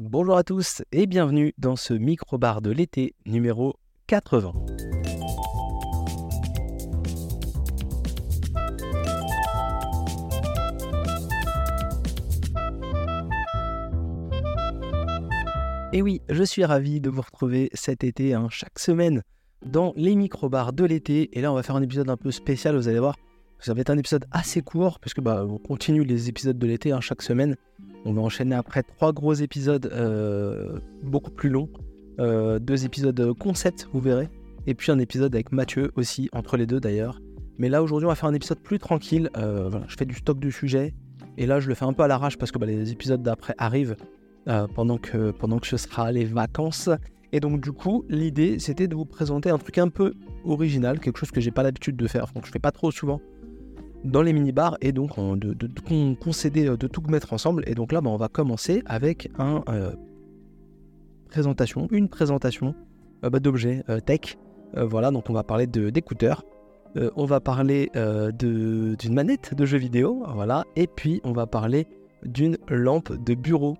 Bonjour à tous et bienvenue dans ce micro-bar de l'été numéro 80. Et oui, je suis ravi de vous retrouver cet été, hein, chaque semaine, dans les micro-bars de l'été. Et là, on va faire un épisode un peu spécial, vous allez voir. Ça va être un épisode assez court, puisque bah, on continue les épisodes de l'été hein, chaque semaine. On va enchaîner après trois gros épisodes euh, beaucoup plus longs. Euh, deux épisodes concept, vous verrez. Et puis un épisode avec Mathieu aussi, entre les deux d'ailleurs. Mais là aujourd'hui on va faire un épisode plus tranquille. Euh, je fais du stock de sujets. Et là je le fais un peu à l'arrache parce que bah, les épisodes d'après arrivent pendant, que, pendant que ce sera les vacances. Et donc du coup l'idée c'était de vous présenter un truc un peu original, quelque chose que j'ai pas l'habitude de faire, donc je fais pas trop souvent dans les mini-bars et donc de, concéder, euh, de tout mettre ensemble. Et donc là, bah, on va commencer avec un, euh, présentation, une présentation euh, bah, d'objets tech. voilà, donc on va parler d'écouteurs. on va parler d'une manette de jeu vidéo, voilà, et puis on va parler d'une lampe de bureau.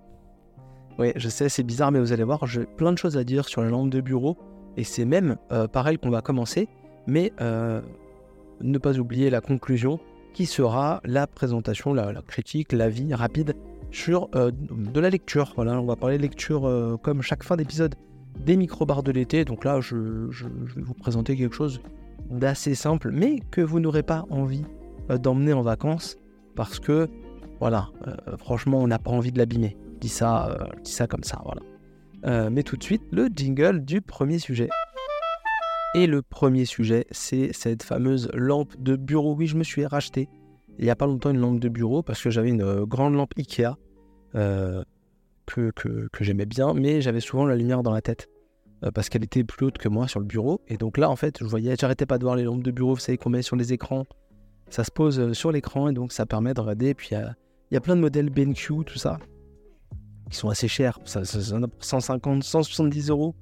Oui, je sais, c'est bizarre, mais vous allez voir, j'ai plein de choses à dire sur la lampe de bureau, et c'est même pareil qu'on va commencer, mais ne pas oublier la conclusion qui sera la présentation, la, critique, l'avis rapide sur euh, de la lecture. Voilà, on va parler de lecture euh, comme chaque fin d'épisode des micro-bars de l'été. Donc là, je, vais vous présenter quelque chose d'assez simple, mais que vous n'aurez pas envie euh, d'emmener en vacances parce que, voilà, franchement, on n'a pas envie de l'abîmer. Dis ça, dis ça comme ça, voilà. mais tout de suite, le jingle du premier sujet. Et le premier sujet, c'est cette fameuse lampe de bureau. Oui, je me suis racheté il n'y a pas longtemps une lampe de bureau parce que j'avais une euh, grande lampe Ikea euh, que, j'aimais bien, mais j'avais souvent la lumière dans la tête euh, parce qu'elle était plus haute que moi sur le bureau. Et donc là, en fait, je voyais, j'arrêtais pas de voir les lampes de bureau, vous savez qu'on met sur les écrans. Ça se pose sur l'écran et donc ça permet de regarder. Puis il y, a, plein de modèles BenQ, tout ça, qui sont assez chers. Ça, ça, 150, 170 euros.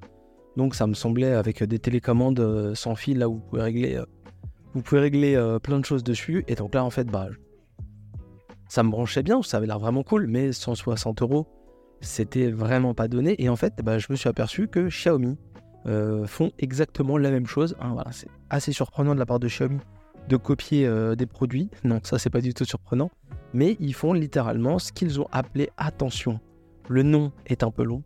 Donc ça me semblait avec des télécommandes euh, sans fil là où vous pouvez régler, euh, vous pouvez régler euh, plein de choses dessus. Et donc là en fait bah ça me branchait bien, ça avait l'air vraiment cool, mais 160 euros c'était vraiment pas donné. Et en fait bah, je me suis aperçu que Xiaomi font exactement la même chose. Hein, voilà, c'est assez surprenant de la part de Xiaomi de copier des produits. Non, ça c'est pas du tout surprenant. Mais ils font littéralement ce qu'ils ont appelé attention. Le nom est un peu long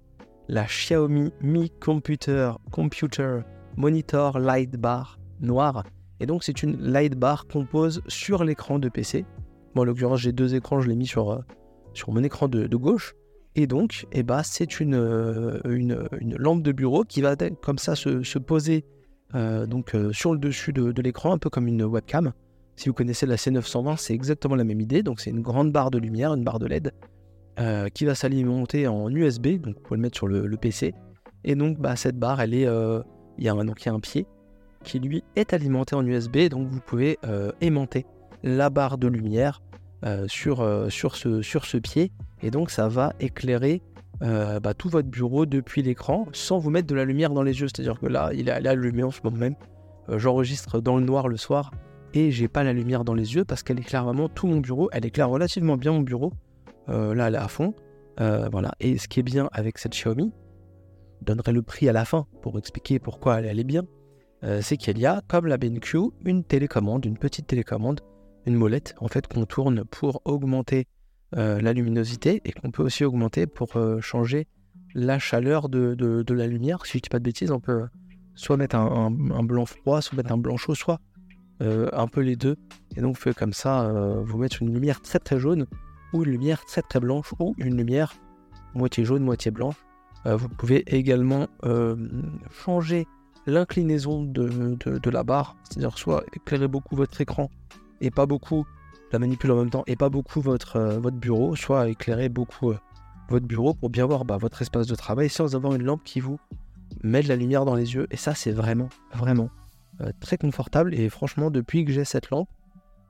la Xiaomi Mi Computer, Computer Monitor Light Bar noire. Et donc c'est une light bar qu'on pose sur l'écran de PC. Bon, en l'occurrence j'ai deux écrans, je l'ai mis sur, euh, mon écran de, gauche. Et donc eh ben, c'est une, euh, lampe de bureau qui va comme ça se, poser euh, donc, sur le dessus de, de l'écran, un peu comme une webcam. Si vous connaissez la C920, c'est exactement la même idée. Donc c'est une grande barre de lumière, une barre de LED euh, qui va s'alimenter en USB, donc vous pouvez le mettre sur le, PC. Et donc bah, cette barre, elle est, euh, il y a un, donc y a un pied qui lui est alimenté en USB, donc vous pouvez euh, aimanter la barre de lumière sur, sur, ce, sur ce pied, et donc ça va éclairer bah, tout votre bureau depuis l'écran sans vous mettre de la lumière dans les yeux. C'est-à-dire que là, il est allumé en ce moment même. J'enregistre dans le noir le soir et j'ai pas la lumière dans les yeux parce qu'elle éclaire vraiment tout mon bureau. Elle éclaire relativement bien mon bureau. Euh, là, elle est à fond. Euh, voilà. Et ce qui est bien avec cette Xiaomi, je donnerai le prix à la fin pour expliquer pourquoi elle, est bien, euh, c'est qu'il y a, comme la BenQ, une télécommande, une petite télécommande, une molette, en fait, qu'on tourne pour augmenter la luminosité et qu'on peut aussi augmenter pour changer la chaleur de, la lumière. Si je dis pas de bêtises, on peut soit mettre un, blanc froid, soit mettre un blanc chaud, soit un peu les deux. Et donc, comme ça, vous mettre une lumière très très jaune ou une lumière très très blanche ou une lumière moitié jaune, moitié blanche. Euh, vous pouvez également euh, changer l'inclinaison de, la barre, c'est-à-dire soit éclairer beaucoup votre écran et pas beaucoup la manipuler en même temps et pas beaucoup votre, euh, votre bureau, soit éclairer beaucoup votre bureau pour bien voir bah, votre espace de travail sans avoir une lampe qui vous met de la lumière dans les yeux. Et ça, c'est vraiment, vraiment très confortable. Et franchement, depuis que j'ai cette lampe,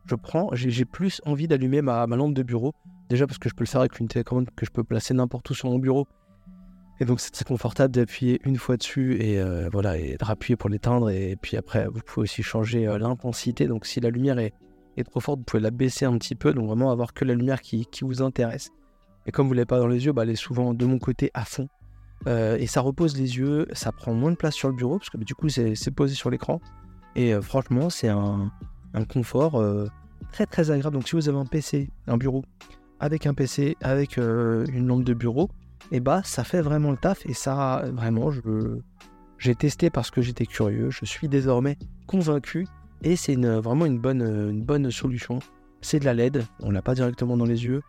je prends, j'ai plus envie d'allumer ma, lampe de bureau. Déjà parce que je peux le faire avec une télécommande que je peux placer n'importe où sur mon bureau. Et donc c'est très confortable d'appuyer une fois dessus et euh, voilà et de rappuyer pour l'éteindre. Et puis après, vous pouvez aussi changer euh, l'intensité. Donc si la lumière est, trop forte, vous pouvez la baisser un petit peu. Donc vraiment avoir que la lumière qui, vous intéresse. Et comme vous l'avez pas dans les yeux, bah, elle est souvent de mon côté à fond. Euh, et ça repose les yeux, ça prend moins de place sur le bureau parce que bah, du coup c'est posé sur l'écran. Et franchement, c'est un, confort très très agréable. Donc si vous avez un PC, un bureau, avec un PC, avec une lampe de bureau, et bah ça fait vraiment le taf. Et ça, vraiment, j'ai testé parce que j'étais curieux. Je suis désormais convaincu. Et c'est vraiment une bonne, une bonne solution. C'est de la LED, on l'a pas directement dans les yeux.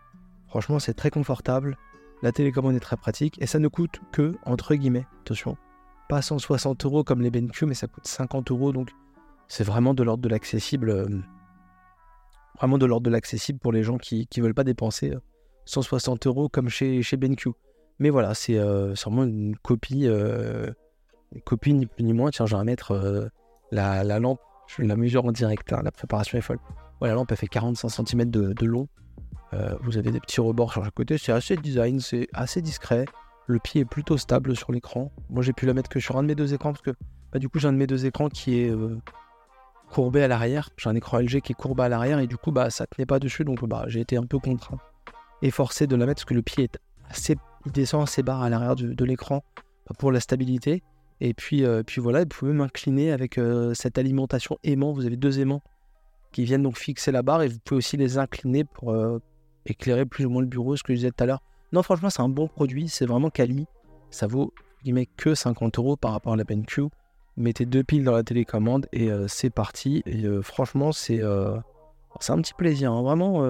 Franchement, c'est très confortable. La télécommande est très pratique et ça ne coûte que, entre guillemets, attention, pas 160 euros comme les BenQ, mais ça coûte 50 euros. Donc c'est vraiment de l'ordre de l'accessible. Euh, vraiment de l'ordre de l'accessible pour les gens qui ne veulent pas dépenser 160 euh, euros comme chez, chez BenQ. Mais voilà, c'est euh, vraiment une copie, une copie ni plus ni moins. Tiens, je vais mettre la, lampe, je la mesure en direct, hein, la préparation est folle. la lampe, elle fait 45 cm de long. Euh, vous avez des petits rebords sur chaque côté, c'est assez design, c'est assez discret. Le pied est plutôt stable sur l'écran. Moi j'ai pu la mettre que sur un de mes deux écrans parce que bah, du coup j'ai un de mes deux écrans qui est euh, courbé à l'arrière. J'ai un écran LG qui est courbé à l'arrière et du coup bah ça tenait pas dessus donc bah, j'ai été un peu contraint et forcé de la mettre parce que le pied est assez, il descend assez bas à l'arrière de, l'écran bah, pour la stabilité. Et puis, euh, puis voilà, vous pouvez m'incliner avec cette alimentation aimant. Vous avez deux aimants qui viennent donc fixer la barre et vous pouvez aussi les incliner pour, éclairer plus ou moins le bureau, ce que je disais tout à l'heure. Non, franchement, c'est un bon produit, c'est vraiment quali. Ça vaut que 50 euros par rapport à la BenQ. Mettez deux piles dans la télécommande et euh, c'est parti. Et euh, franchement, c'est euh, c'est un petit plaisir. Hein. Vraiment,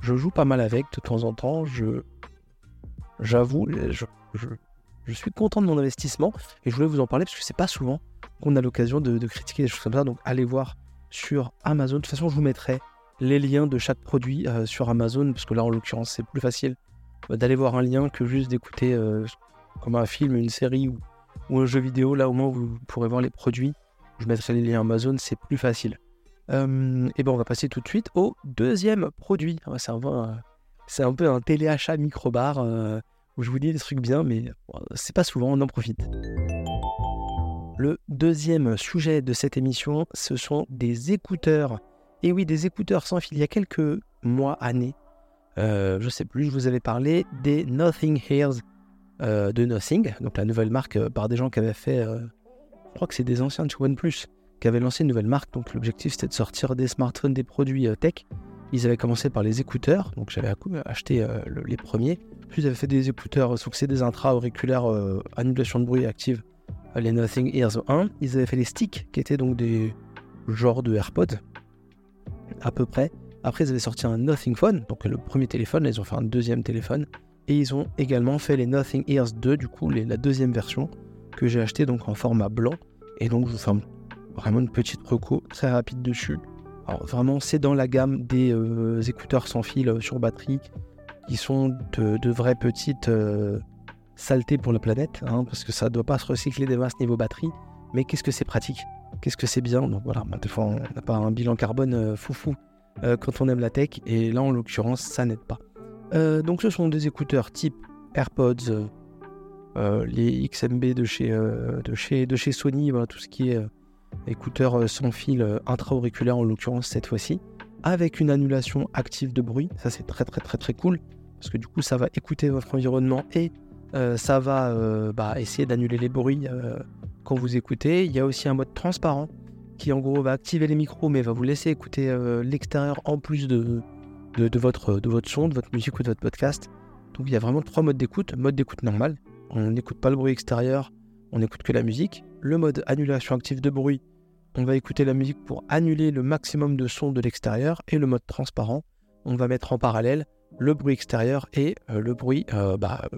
je joue pas mal avec de temps en temps. Je j'avoue, je, je, suis content de mon investissement et je voulais vous en parler parce que c'est pas souvent qu'on a l'occasion de, de critiquer des choses comme ça. Donc allez voir sur Amazon. De toute façon, je vous mettrai les liens de chaque produit sur Amazon, parce que là en l'occurrence c'est plus facile d'aller voir un lien que juste d'écouter comme un film, une série ou, un jeu vidéo. Là au moins vous pourrez voir les produits. Je mettrai les liens Amazon, c'est plus facile. et ben on va passer tout de suite au deuxième produit. C'est un, c'est un peu un téléachat micro-bar où je vous dis des trucs bien, mais c'est pas souvent, on en profite. Le deuxième sujet de cette émission, ce sont des écouteurs et oui, des écouteurs sans fil. Il y a quelques mois, années, euh, je sais plus, je vous avais parlé des Nothing Ears euh, de Nothing, donc la nouvelle marque euh, par des gens qui avaient fait, je crois que c'est des anciens de OnePlus, qui avaient lancé une nouvelle marque. Donc l'objectif c'était de sortir des smartphones, des produits tech. Ils avaient commencé par les écouteurs, donc j'avais acheté les premiers. Puis ils avaient fait des écouteurs, c'est des intra-auriculaires annulation de bruit active, les Nothing Ears 1. Ils avaient fait les sticks, qui étaient donc des genres de AirPods, à peu près. Après, ils avaient sorti un Nothing Phone, donc le premier téléphone, ils ont fait un deuxième téléphone. Et ils ont également fait les Nothing Ears 2, du coup, la deuxième version, que j'ai acheté donc en format blanc. Et donc, je vous fais vraiment une petite reco très rapide dessus. Alors, vraiment, c'est dans la gamme des euh, écouteurs sans fil euh, sur batterie, qui sont de, vraies petites euh, saletés pour la planète, hein, parce que ça ne doit pas se recycler des masses niveau batterie. Mais qu'est-ce que c'est pratique? Qu'est-ce que c'est bien? Donc voilà, bah, des fois, on n'a pas un bilan carbone foufou quand on aime la tech, et là, en l'occurrence, ça n'aide pas. Euh, donc ce sont des écouteurs type AirPods, les XMB de chez, Sony, tout ce qui est écouteurs sans fil intra-auriculaire en l'occurrence cette fois-ci, avec une annulation active de bruit. Ça c'est très très très très cool, parce que du coup ça va écouter votre environnement et ça va bah, essayer d'annuler les bruits quand vous écoutez. Il y a aussi un mode transparent qui en gros va activer les micros mais va vous laisser écouter euh, l'extérieur en plus de, de, votre, de votre son, de votre musique ou de votre podcast. Donc il y a vraiment trois modes d'écoute. Mode d'écoute normal, on n'écoute pas le bruit extérieur, on n'écoute que la musique. Le mode annulation active de bruit, on va écouter la musique pour annuler le maximum de son de l'extérieur. Et le mode transparent, on va mettre en parallèle le bruit extérieur et euh, le bruit euh, bah,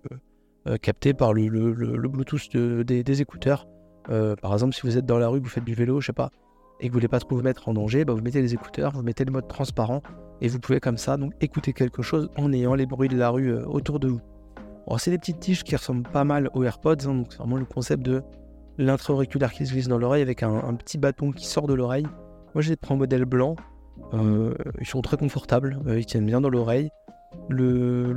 capté par le, le, Bluetooth des, écouteurs euh, par exemple, si vous êtes dans la rue, vous faites du vélo, je sais pas, et que vous voulez pas trop vous mettre en danger, bah, vous mettez les écouteurs, vous mettez le mode transparent, et vous pouvez comme ça donc écouter quelque chose en ayant les bruits de la rue euh, autour de vous. c'est des petites tiges qui ressemblent pas mal aux AirPods, hein, donc c'est vraiment le concept de l'intra-auriculaire qui se glisse dans l'oreille avec un, petit bâton qui sort de l'oreille. Moi, j'ai pris en modèle blanc. Euh, ils sont très confortables, ils tiennent bien dans l'oreille. Le,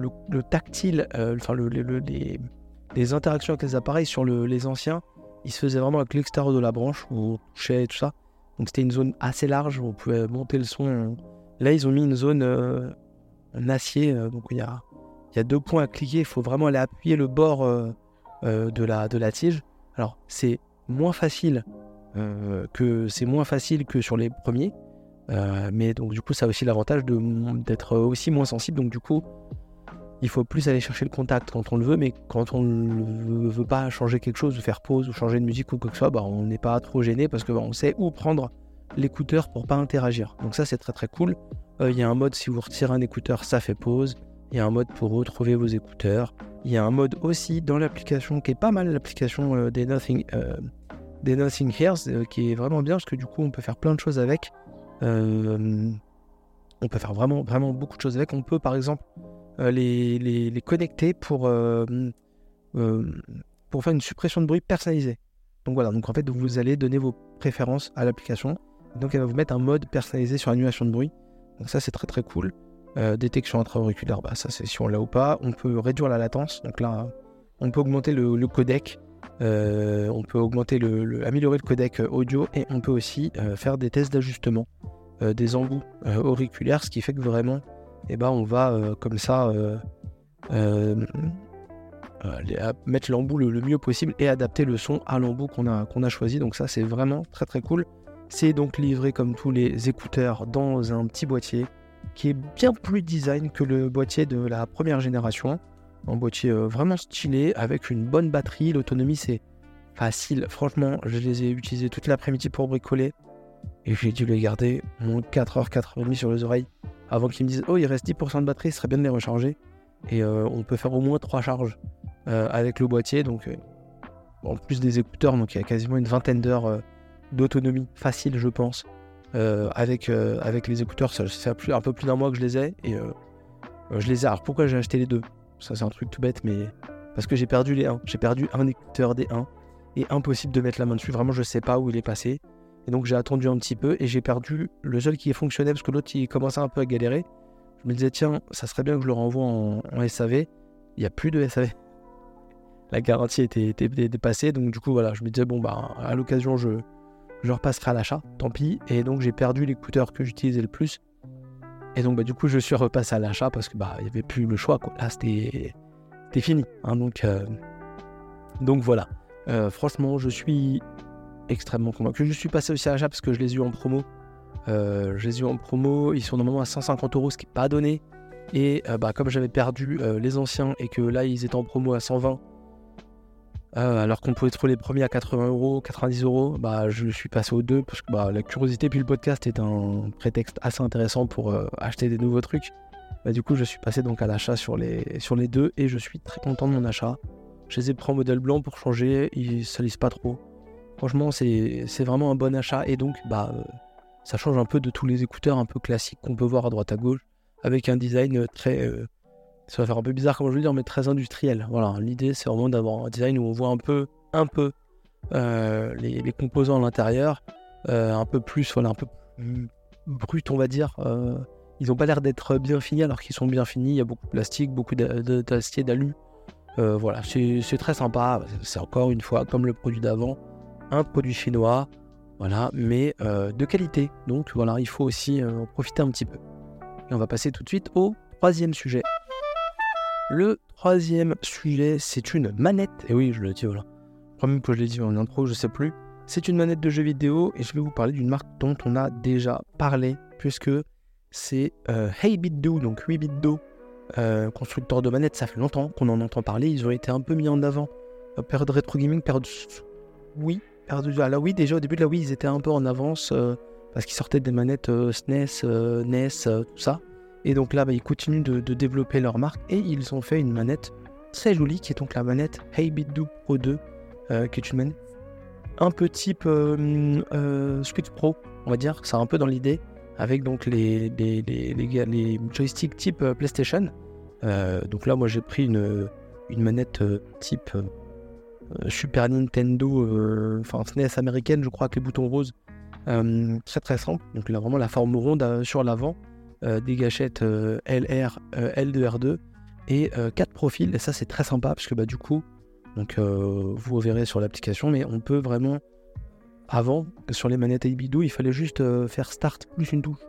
tactile, enfin les, interactions avec les appareils sur les anciens, il se faisait vraiment avec l'extérieur de la branche, où on touchait et tout ça. Donc c'était une zone assez large où on pouvait monter le son. Là, ils ont mis une zone, euh, un acier, euh, donc il y a deux points à cliquer, il faut vraiment aller appuyer le bord de, la, de la tige. Alors c'est moins facile que c'est moins facile que sur les premiers, mais donc du coup ça a aussi l'avantage d'être aussi moins sensible. Donc du coup il faut plus aller chercher le contact quand on le veut, mais quand on ne veut pas changer quelque chose, ou faire pause, ou changer de musique ou quoi que ce soit, bah, on n'est pas trop gêné parce qu'on bah, sait où prendre l'écouteur pour pas interagir. Donc ça c'est très très cool. Euh, il y a un mode si vous retirez un écouteur, ça fait pause. Il y a un mode pour retrouver vos écouteurs. Il y a un mode aussi dans l'application qui est pas mal, l'application euh, des Nothing, euh, Hears, qui est vraiment bien parce que du coup on peut faire plein de choses avec. on peut faire vraiment beaucoup de choses avec. On peut par exemple euh, les, connecter pour, euh, euh, pour faire une suppression de bruit personnalisée. Donc voilà, donc en fait, vous allez donner vos préférences à l'application. Donc elle va vous mettre un mode personnalisé sur l'annulation de bruit. Donc ça, c'est très très cool. détection intra-auriculaire, bah, ça c'est si on l'a ou pas. On peut réduire la latence. Donc là, on peut augmenter le, codec. on peut augmenter le, améliorer le codec audio et on peut aussi faire des tests d'ajustement des embouts auriculaires, ce qui fait que vraiment eh ben on va euh, comme ça euh, euh, mettre l'embout le, mieux possible et adapter le son à l'embout qu'on a, qu'on a choisi. Donc ça c'est vraiment très très cool. C'est donc livré comme tous les écouteurs dans un petit boîtier qui est bien plus design que le boîtier de la première génération. Un boîtier vraiment stylé avec une bonne batterie. L'autonomie c'est facile. Franchement, je les ai utilisés toute l'après-midi pour bricoler et j'ai dû les garder mon 4h, 4h30 sur les oreilles avant qu'ils me disent Oh, il reste 10% de batterie, ce serait bien de les recharger. Et euh, on peut faire au moins 3 charges euh, avec le boîtier. Donc, euh, en plus des écouteurs, donc il y a quasiment une vingtaine d'heures d'autonomie facile, je pense. avec, avec les écouteurs, ça fait un peu plus d'un mois que je les ai. Et je les ai. Alors pourquoi j'ai acheté les deux? Ça, c'est un truc tout bête, mais parce que j'ai perdu les 1. J'ai perdu un écouteur des 1 et impossible de mettre la main dessus. Vraiment, je sais pas où il est passé. Et donc j'ai attendu un petit peu et j'ai perdu le seul qui est fonctionnel parce que l'autre il commençait un peu à galérer. Je me disais tiens, ça serait bien que je le renvoie en, SAV. Il n'y a plus de SAV. La garantie était, dépassée, donc du coup voilà, je me disais bon bah à l'occasion je, je repasserai à l'achat, tant pis. Et donc j'ai perdu l'écouteur que j'utilisais le plus. Et donc bah du coup je suis repassé à l'achat parce que bah il n'y avait plus le choix. Là c'était fini. Hein, donc, euh, donc voilà. Euh, franchement je suis extrêmement convaincu. Je suis passé aussi à l'achat parce que je les ai eu en promo. Euh, je les ai eu en promo, ils sont normalement à 150 euros, ce qui n'est pas donné. Et bah, comme j'avais perdu les anciens et que là ils étaient en promo à 120, alors qu'on pouvait trouver les premiers à 80 euros, 90 euros, bah, je suis passé aux deux parce que bah, la curiosité puis le podcast est un prétexte assez intéressant pour acheter des nouveaux trucs. Bah, du coup, je suis passé donc à l'achat sur les, sur les deux et je suis très content de mon achat. Je les ai pris en modèle blanc pour changer, ils salissent pas trop. Franchement, c'est vraiment un bon achat et donc bah, euh, ça change un peu de tous les écouteurs un peu classiques qu'on peut voir à droite à gauche avec un design très. Euh, ça va faire un peu bizarre, comme je veux dire, mais très industriel. Voilà, l'idée c'est vraiment d'avoir un design où on voit un peu, un peu euh, les, composants à l'intérieur, un peu plus, voilà, un peu brut, on va dire. ils n'ont pas l'air d'être bien finis alors qu'ils sont bien finis. Il y a beaucoup de plastique, beaucoup d'acier, d'alu. voilà, c'est très sympa. C'est encore une fois comme le produit d'avant un produit chinois, voilà, mais euh, de qualité. Donc voilà, il faut aussi euh, en profiter un petit peu. Et on va passer tout de suite au troisième sujet. Le troisième sujet, c'est une manette. Et oui, je le dis, voilà. Je crois que je l'ai dit en intro, je sais plus. C'est une manette de jeu vidéo et je vais vous parler d'une marque dont on a déjà parlé, puisque c'est euh, HeyBitDo, donc 8BitDo, euh, constructeur de manettes. Ça fait longtemps qu'on en entend parler. Ils ont été un peu mis en avant. période rétro gaming, période oui, à la Wii, déjà au début de la Wii, ils étaient un peu en avance euh, parce qu'ils sortaient des manettes SNES, euh, NES, euh, tout ça. Et donc là, bah, ils continuent de, développer leur marque et ils ont fait une manette très jolie qui est donc la manette HeyBitDo Pro 2, qui est une un peu type Switch Pro, on va dire. C'est un peu dans l'idée avec donc les, les, les, les joysticks type PlayStation. donc là, moi j'ai pris une, une manette type euh, Super Nintendo, euh, enfin SNES américaine, je crois, avec les boutons roses. Euh, très très simple. Donc là, vraiment la forme ronde sur l'avant, des gâchettes LR, L2R2 et quatre profils. Et ça, c'est très sympa parce que bah, du coup, donc, vous verrez sur l'application, mais on peut vraiment. Avant, sur les manettes Ibidou, il fallait juste faire Start plus une touche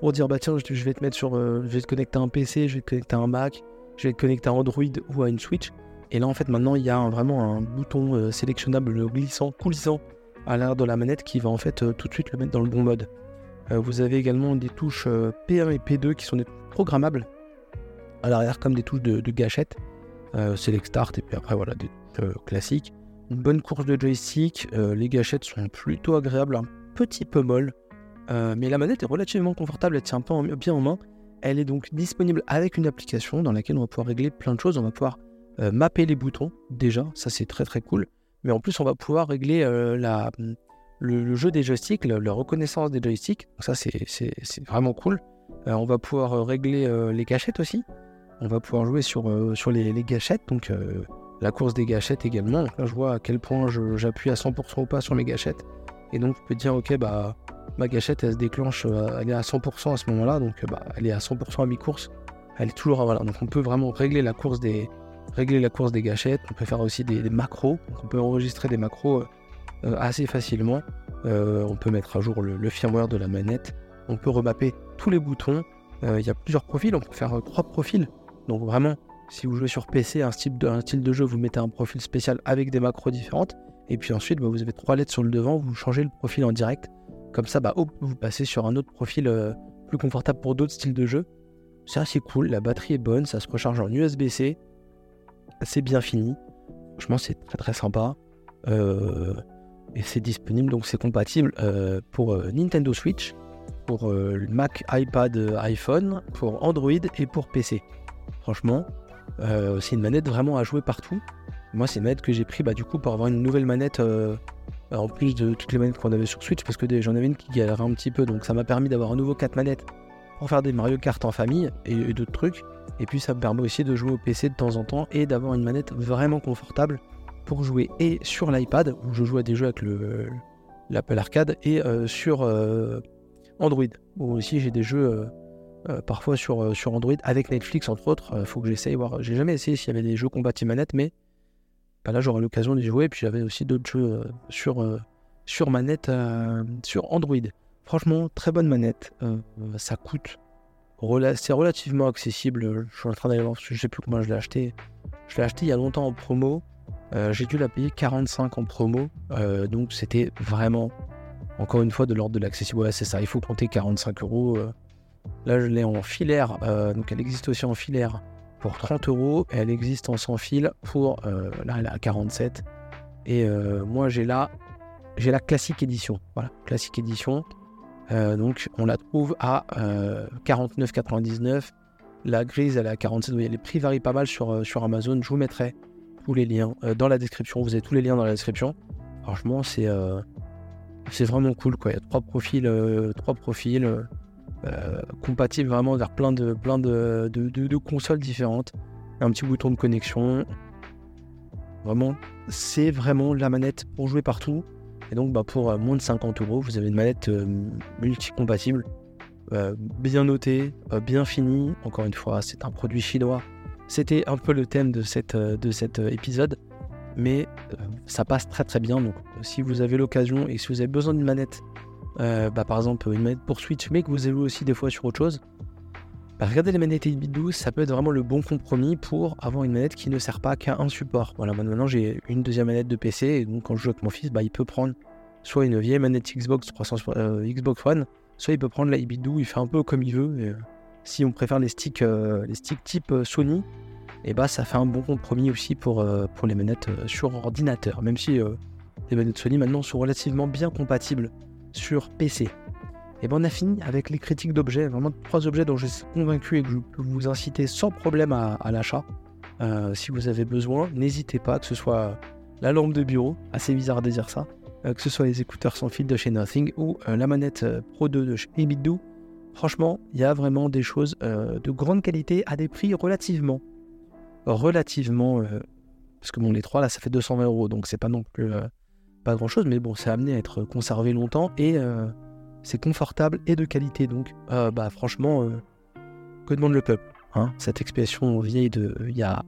pour dire bah tiens, je vais te mettre sur. je vais te connecter à un PC, je vais te connecter à un Mac, je vais être connecté à Android ou à une Switch. Et là, en fait, maintenant, il y a vraiment un bouton euh, sélectionnable glissant, coulissant à l'arrière de la manette qui va en fait tout de suite le mettre dans le bon mode. Vous avez également des touches P1 et P2 qui sont des programmables à l'arrière comme des touches de, gâchette. Select Start et puis après, voilà, des classiques. Une bonne course de joystick. les gâchettes sont plutôt agréables, un petit peu molles. mais la manette est relativement confortable, elle tient bien en main. Elle est donc disponible avec une application dans laquelle on va pouvoir régler plein de choses. On va pouvoir euh, mapper les boutons, déjà, ça c'est très très cool. Mais en plus, on va pouvoir régler euh, la, le, jeu des joysticks, la, reconnaissance des joysticks. ça c'est vraiment cool. Euh, on va pouvoir régler les gâchettes aussi. On va pouvoir jouer sur, sur les, gâchettes, donc la course des gâchettes également. là, je vois à quel point j'appuie à 100% ou pas sur mes gâchettes. Et donc, je peux dire, ok, bah ma gâchette elle se déclenche, euh, elle est à 100% à ce moment-là, donc euh, bah, elle est à 100% à mi-course. Elle est toujours voilà, donc on peut vraiment régler la course des régler la course des gâchettes. On peut faire aussi des, macros, on peut enregistrer des macros euh, assez facilement. on peut mettre à jour le, firmware de la manette. On peut remapper tous les boutons. Il y a plusieurs profils, on peut faire trois profils. Donc vraiment, si vous jouez sur PC, un style, de, jeu, vous mettez un profil spécial avec des macros différentes. Et puis ensuite, bah, vous avez trois lettres sur le devant, vous changez le profil en direct. Comme ça, bah, vous passez sur un autre profil euh, plus confortable pour d'autres styles de jeu. C'est assez cool, la batterie est bonne, ça se recharge en USB-C. C'est bien fini. Franchement, c'est très très sympa. Euh, et c'est disponible, donc c'est compatible euh, pour Nintendo Switch, pour Mac, iPad, iPhone, pour Android et pour PC. Franchement, c'est une manette vraiment à jouer partout. Moi, c'est une manette que j'ai pris bah, du coup pour avoir une nouvelle manette en plus de toutes les manettes qu'on avait sur Switch, parce que j'en avais une qui galérait un petit peu, donc ça m'a permis d'avoir un nouveau 4 manettes pour faire des Mario Kart en famille et, d'autres trucs. Et puis ça me permet aussi de jouer au PC de temps en temps et d'avoir une manette vraiment confortable pour jouer et sur l'iPad, où je joue à des jeux avec l'Apple Arcade, et euh, sur euh, Android, où aussi j'ai des jeux euh, parfois sur, sur Android avec Netflix entre autres. faut que j'essaye voir. J'ai jamais essayé s'il y avait des jeux compatibles manette, mais bah là j'aurai l'occasion d'y jouer. Puis j'avais aussi d'autres jeux sur, sur manette, sur Android. Franchement, très bonne manette. ça coûte. C'est relativement accessible. Je suis en train d'aller voir, je sais plus comment je l'ai acheté. Je l'ai acheté il y a longtemps en promo. J'ai dû la payer 45 en promo. donc c'était vraiment, encore une fois, de l'ordre de l'accessible. Ouais, c'est ça, il faut compter 45 euros. Là, je l'ai en filaire. donc elle existe aussi en filaire pour 30 euros. Elle existe en sans fil pour, euh, là elle est à 47. Et euh, moi j'ai la, j'ai la classique édition. Voilà, classique édition. Euh, donc on la trouve à 49,99. La grise elle est à 47. les prix varient pas mal sur, sur Amazon. Je vous mettrai tous les liens dans la description. Vous avez tous les liens dans la description. Franchement c'est c'est vraiment cool quoi. Il y a trois profils, trois profils. Euh, compatible vraiment vers plein de, plein de, de, consoles différentes. Un petit bouton de connexion. Vraiment, c'est vraiment la manette pour jouer partout. Et donc, bah, pour euh, moins de 50 euros, vous avez une manette euh, multi-compatible, bien notée, bien finie. Encore une fois, c'est un produit chinois. C'était un peu le thème de, de cet épisode, mais ça passe très très bien. Donc, si vous avez l'occasion et si vous avez besoin d'une manette euh, bah, par exemple une manette pour Switch, mais que vous avez aussi des fois sur autre chose, bah, regardez les manettes 8 bit 12, ça peut être vraiment le bon compromis pour avoir une manette qui ne sert pas qu'à un support. Voilà, maintenant j'ai une deuxième manette de PC, et donc quand je joue avec mon fils, bah, il peut prendre soit une vieille manette Xbox 300, euh, Xbox One, soit il peut prendre la 8 bit il fait un peu comme il veut. Euh, si on préfère les sticks, les sticks type Sony, et bah ça fait un bon compromis aussi pour, pour les manettes sur ordinateur, même si les manettes Sony maintenant sont relativement bien compatibles sur PC. Et ben on a fini avec les critiques d'objets, vraiment trois objets dont je suis convaincu et que je peux vous inciter sans problème à, l'achat. Euh, si vous avez besoin, n'hésitez pas, que ce soit la lampe de bureau, assez bizarre de dire ça, euh, que ce soit les écouteurs sans fil de chez Nothing ou euh, la manette Pro 2 de chez Ebitdo. Franchement, il y a vraiment des choses de grande qualité à des prix relativement, relativement, parce que bon les trois là ça fait 220 euros, donc c'est pas non plus pas grand chose, mais bon, c'est amené à être conservé longtemps et euh, c'est confortable et de qualité. Donc, euh, bah, franchement, euh, que demande le peuple hein Cette expression vieille de il y a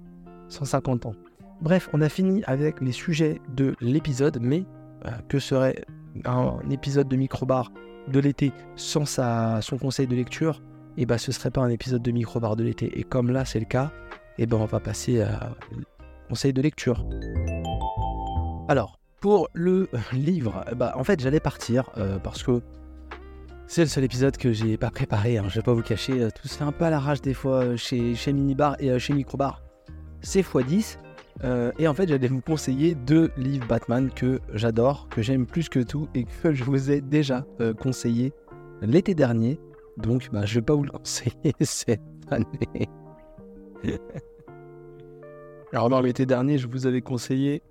150 ans. Bref, on a fini avec les sujets de l'épisode, mais que serait un, épisode de microbar de l'été sans sa, son conseil de lecture Et eh bah, ce serait pas un épisode de microbar de l'été. Et comme là, c'est le cas, et ben on va passer à conseil de lecture. Alors, pour le livre, bah, en fait, j'allais partir euh, parce que c'est le seul épisode que j'ai pas préparé. Hein, je vais pas vous cacher, euh, tout se fait un peu à l'arrache des fois euh, chez, chez Minibar et chez Microbar. C'est x10. Et en fait, j'allais vous conseiller deux livres Batman que j'adore, que j'aime plus que tout et que je vous ai déjà conseillé l'été dernier. Donc, bah, je vais pas vous le conseiller cette année. Alors, l'été dernier, je vous avais conseillé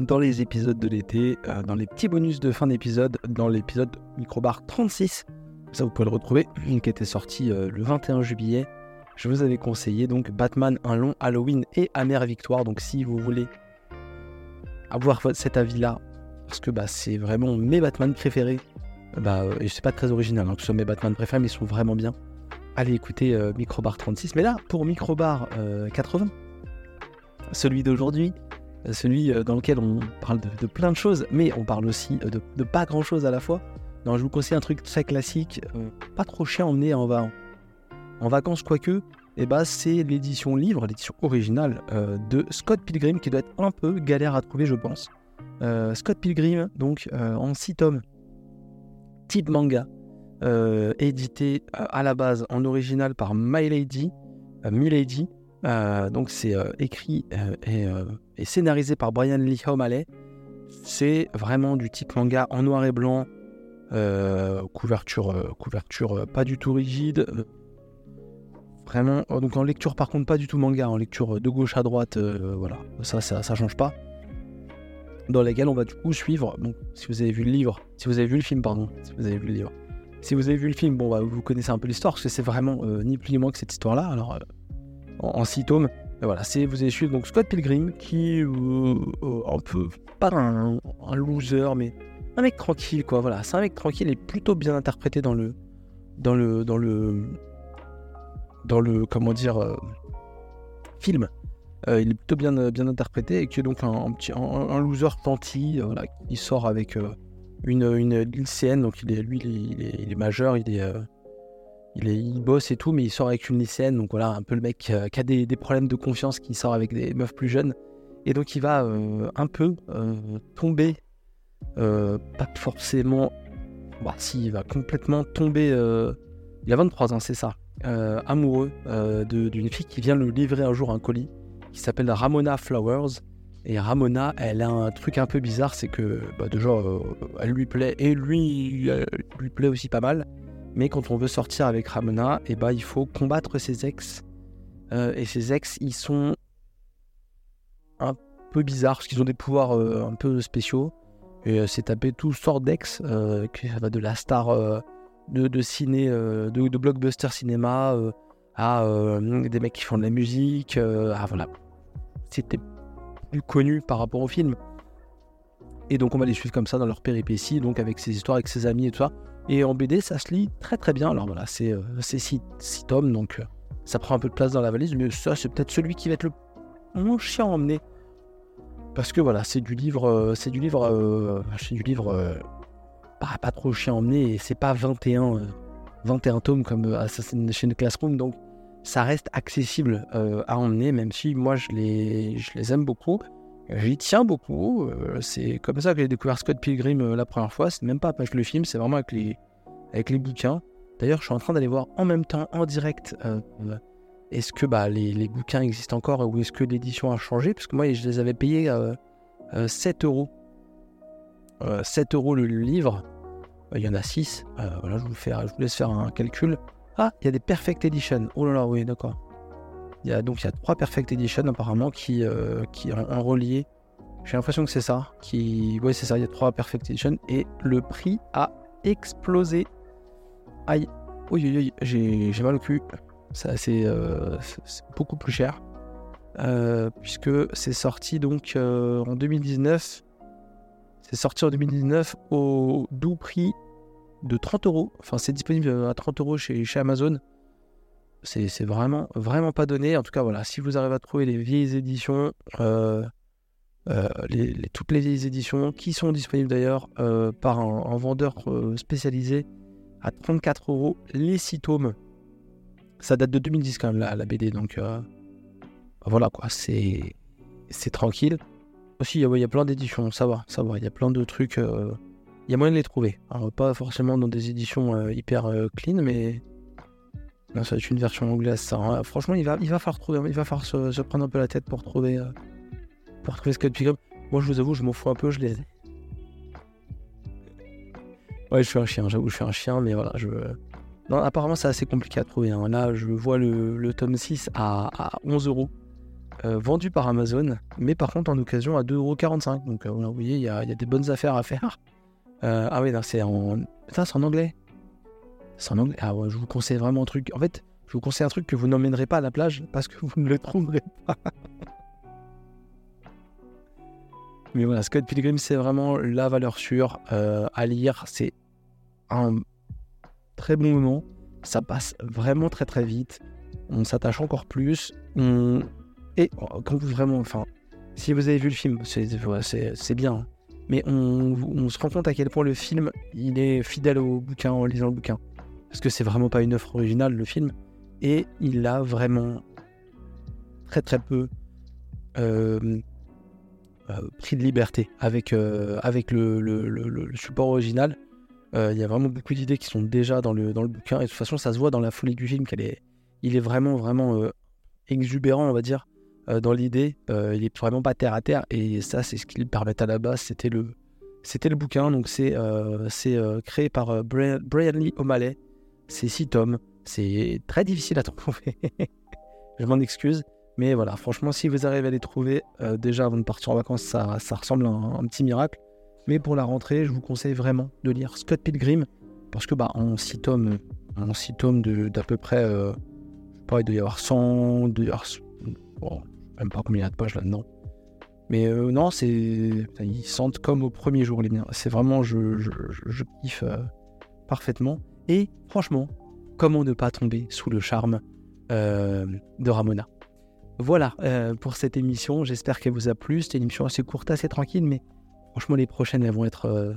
dans les épisodes de l'été, euh, dans les petits bonus de fin d'épisode, dans l'épisode Microbar 36, ça vous pouvez le retrouver, qui était sorti euh, le 21 juillet. Je vous avais conseillé donc Batman, un long Halloween et Amère Victoire. Donc si vous voulez avoir cet avis-là, parce que bah, c'est vraiment mes Batman préférés, bah, et c'est pas très original hein, que ce soit mes Batman préférés, mais ils sont vraiment bien. Allez écouter euh, Microbar 36. Mais là, pour Microbar 80, celui d'aujourd'hui, celui euh, dans lequel on parle de, plein de choses, mais on parle aussi euh, de, pas grand chose à la fois. Non, je vous conseille un truc très classique, euh, pas trop cher à emmener en, en vacances, quoique, et eh bah, c'est l'édition livre, l'édition originale de Scott Pilgrim, qui doit être un peu galère à trouver, je pense. Scott Pilgrim, donc en 6 tomes, type manga, édité à la base en original par My Lady, Milady, euh, donc c'est euh, écrit euh, et, scénarisé par Brian Lee O'Malley. C'est vraiment du type manga en noir et blanc, couverture, couverture pas du tout rigide. Vraiment, donc en lecture par contre pas du tout manga, en lecture de gauche à droite, voilà, ça, ça, ça change pas. Dans lesquels on va du coup suivre, bon, si vous avez vu le livre, si vous avez vu le film, pardon, si vous avez vu le livre. Si vous avez vu le film, bon, bah, vous connaissez un peu l'histoire, parce que c'est vraiment ni plus ni moins que cette histoire-là. Alors, en, 6 tomes. voilà, c'est vous allez suivre donc Scott Pilgrim qui est euh, euh, un peu pas un, loser mais un mec tranquille quoi. Voilà, c'est un mec tranquille et plutôt bien interprété dans le dans le dans le dans le comment dire euh, film. il est plutôt bien bien interprété et qui est donc un, petit un, loser panty voilà, qui sort avec une, une lycéenne donc il est lui il est, il est majeur, il est il, est, il bosse et tout, mais il sort avec une lycéenne, donc voilà, un peu le mec euh, qui a des, problèmes de confiance, qui sort avec des meufs plus jeunes. Et donc il va euh, un peu euh, tomber, pas forcément, bah si, il va complètement tomber, il a 23 ans, c'est ça, amoureux d'une fille qui vient le livrer un jour un colis, qui s'appelle Ramona Flowers. Et Ramona, elle a un truc un peu bizarre, c'est que bah, déjà, elle lui plaît, et lui, lui plaît aussi pas mal. Mais quand on veut sortir avec Ramona, eh ben, il faut combattre ses ex. Euh, et ses ex, ils sont un peu bizarres parce qu'ils ont des pouvoirs euh, un peu spéciaux. Et euh, c'est taper tout sort d'ex, qui va de la star de, ciné, de, blockbuster cinéma à des mecs qui font de la musique. à voilà, c'était plus connu par rapport au film. Et donc on va les suivre comme ça dans leur péripéties, donc avec ses histoires, avec ses amis et tout ça. Et en BD, ça se lit très très bien. Alors voilà, c'est 6 euh, tomes, donc euh, ça prend un peu de place dans la valise, mais ça, c'est peut-être celui qui va être le moins chiant à emmener. Parce que voilà, c'est du livre, euh, c'est du livre, c'est du livre pas, pas, trop chiant à emmener, et c'est pas 21, 21 tomes comme Assassin's Classroom, donc ça reste accessible à emmener, même si moi je les, je les aime beaucoup. J'y tiens beaucoup. Euh, c'est comme ça que j'ai découvert Scott Pilgrim euh, la première fois. C'est même pas avec le film, c'est vraiment avec les, avec les bouquins. D'ailleurs, je suis en train d'aller voir en même temps, en direct, euh, est-ce que bah, les, bouquins existent encore ou est-ce que l'édition a changé? Parce que moi, je les avais payés 7 euros. 7 euros le livre. Il y en a 6. voilà, je vous, laisse faire un calcul. Ah, il y a des Perfect Edition. Oh là là, oui, d'accord. Il y a, donc il y a trois Perfect Edition apparemment qui, euh, qui ont relié. J'ai l'impression que c'est ça. Qui... Ouais, c'est ça, il y a trois Perfect Edition. Et le prix a explosé. Aïe. Oui, oui, oui, j'ai mal au cul. Euh, c'est beaucoup plus cher. Euh, puisque c'est sorti donc en 2019. C'est sorti en 2019 au doux prix de 30 euros. Enfin, c'est disponible à 30 euros chez, Amazon c'est vraiment, vraiment pas donné. En tout cas, voilà, si vous arrivez à trouver les vieilles éditions, euh, euh, toutes les vieilles éditions, qui sont disponibles d'ailleurs euh, par un, vendeur spécialisé à 34 euros les 6 tomes. Ça date de 2010 quand même, la, la BD, donc voilà quoi, c'est tranquille. Aussi, il y, a plein d'éditions, ça va, ça va. Il y a plein de trucs. euh, Il y a moyen de les trouver. Alors, pas forcément dans des éditions euh, hyper euh, clean, mais. Non, ça va être une version anglaise, ça. Franchement, il va, falloir trouver, il va falloir se, prendre un peu la tête pour trouver, pour trouver Scott Pilgrim. Moi, je vous avoue, je m'en fous un peu, je les ai. Ouais, je suis un chien, j'avoue, je suis un chien, mais voilà, je. Non, apparemment, c'est assez compliqué à trouver. hein. Là, je vois le, le tome 6 à, à 11 euros. Euh, vendu par Amazon, mais par contre en occasion à 2,45€. Donc euh, vous voyez, il y a, des bonnes affaires à faire. Euh, ah oui, c'est en. Putain, c'est en anglais. C'est en anglais. Ah ouais, je vous conseille vraiment un truc. En fait, je vous conseille un truc que vous n'emmènerez pas à la plage parce que vous ne le trouverez pas. Mais voilà, Scott Pilgrim, c'est vraiment la valeur sûre euh, à lire. C'est un très bon moment. Ça passe vraiment très très vite. On s'attache encore plus. On... Et oh, quand vous vraiment, enfin, si vous avez vu le film, c'est bien. hein. Mais on, on se rend compte à quel point le film, il est fidèle au bouquin en lisant le bouquin. Parce que c'est vraiment pas une œuvre originale, le film. Et il a vraiment très très peu euh, euh, pris de liberté avec, euh, avec le, le- support original. Il y a vraiment beaucoup d'idées qui sont déjà dans le, dans le bouquin. Et de toute façon, ça se voit dans la folie du film qu'elle est, il est vraiment, vraiment exubérant, on va dire, euh, dans l'idée. Euh, il est vraiment pas terre à terre. Et ça, c'est ce qui le permettait à la base. C'était le, c'était le bouquin. Donc, c'est euh, c'est, créé par Brian, Brian Lee O'Malley. C'est six tomes. C'est très difficile à trouver. Je m'en excuse. Mais voilà, franchement, si vous arrivez à les trouver, déjà avant de partir en vacances, ça, ça ressemble à un, petit miracle. Mais pour la rentrée, je vous conseille vraiment de lire Scott Pilgrim. Parce que bah, en 6 tomes, en six tomes d'à peu près, euh, je sais pas, il doit y avoir 100, il doit bon, même pas combien il y a de pages là-dedans. Mais euh, non, c'est, ils sentent comme au premier jour les miens. C'est vraiment, je, kiffe euh, parfaitement. Et franchement, comment ne pas tomber sous le charme euh, de Ramona. Voilà pour cette émission. J'espère qu'elle vous a plu. C'était une émission assez courte, assez tranquille, mais franchement, les prochaines, elles vont être,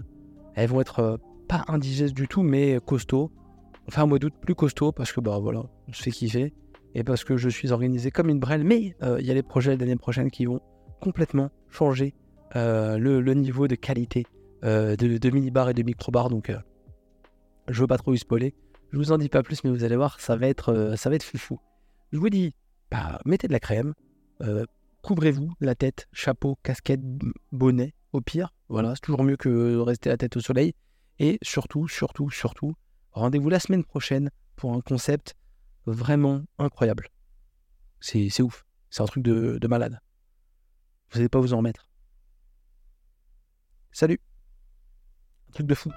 elles vont être pas indigestes du tout, mais costauds. Enfin, un mois plus costaud parce que bah voilà, on se fait kiffer et parce que je suis organisé comme une brêle. Mais euh, il y a les projets l'année prochaine qui vont complètement changer euh, le, niveau de qualité euh, de, mini-bar et de micro-bar. Donc, je veux pas trop vous spoiler. Je vous en dis pas plus, mais vous allez voir, ça va être, ça va être foufou. Je vous dis, bah, mettez de la crème, couvrez-vous la tête, chapeau, casquette, bonnet, au pire. Voilà, c'est toujours mieux que rester la tête au soleil. Et surtout, surtout, surtout, rendez-vous la semaine prochaine pour un concept vraiment incroyable. C'est ouf. C'est un truc de, de malade. Vous n'allez pas vous en remettre. Salut. Un truc de fou.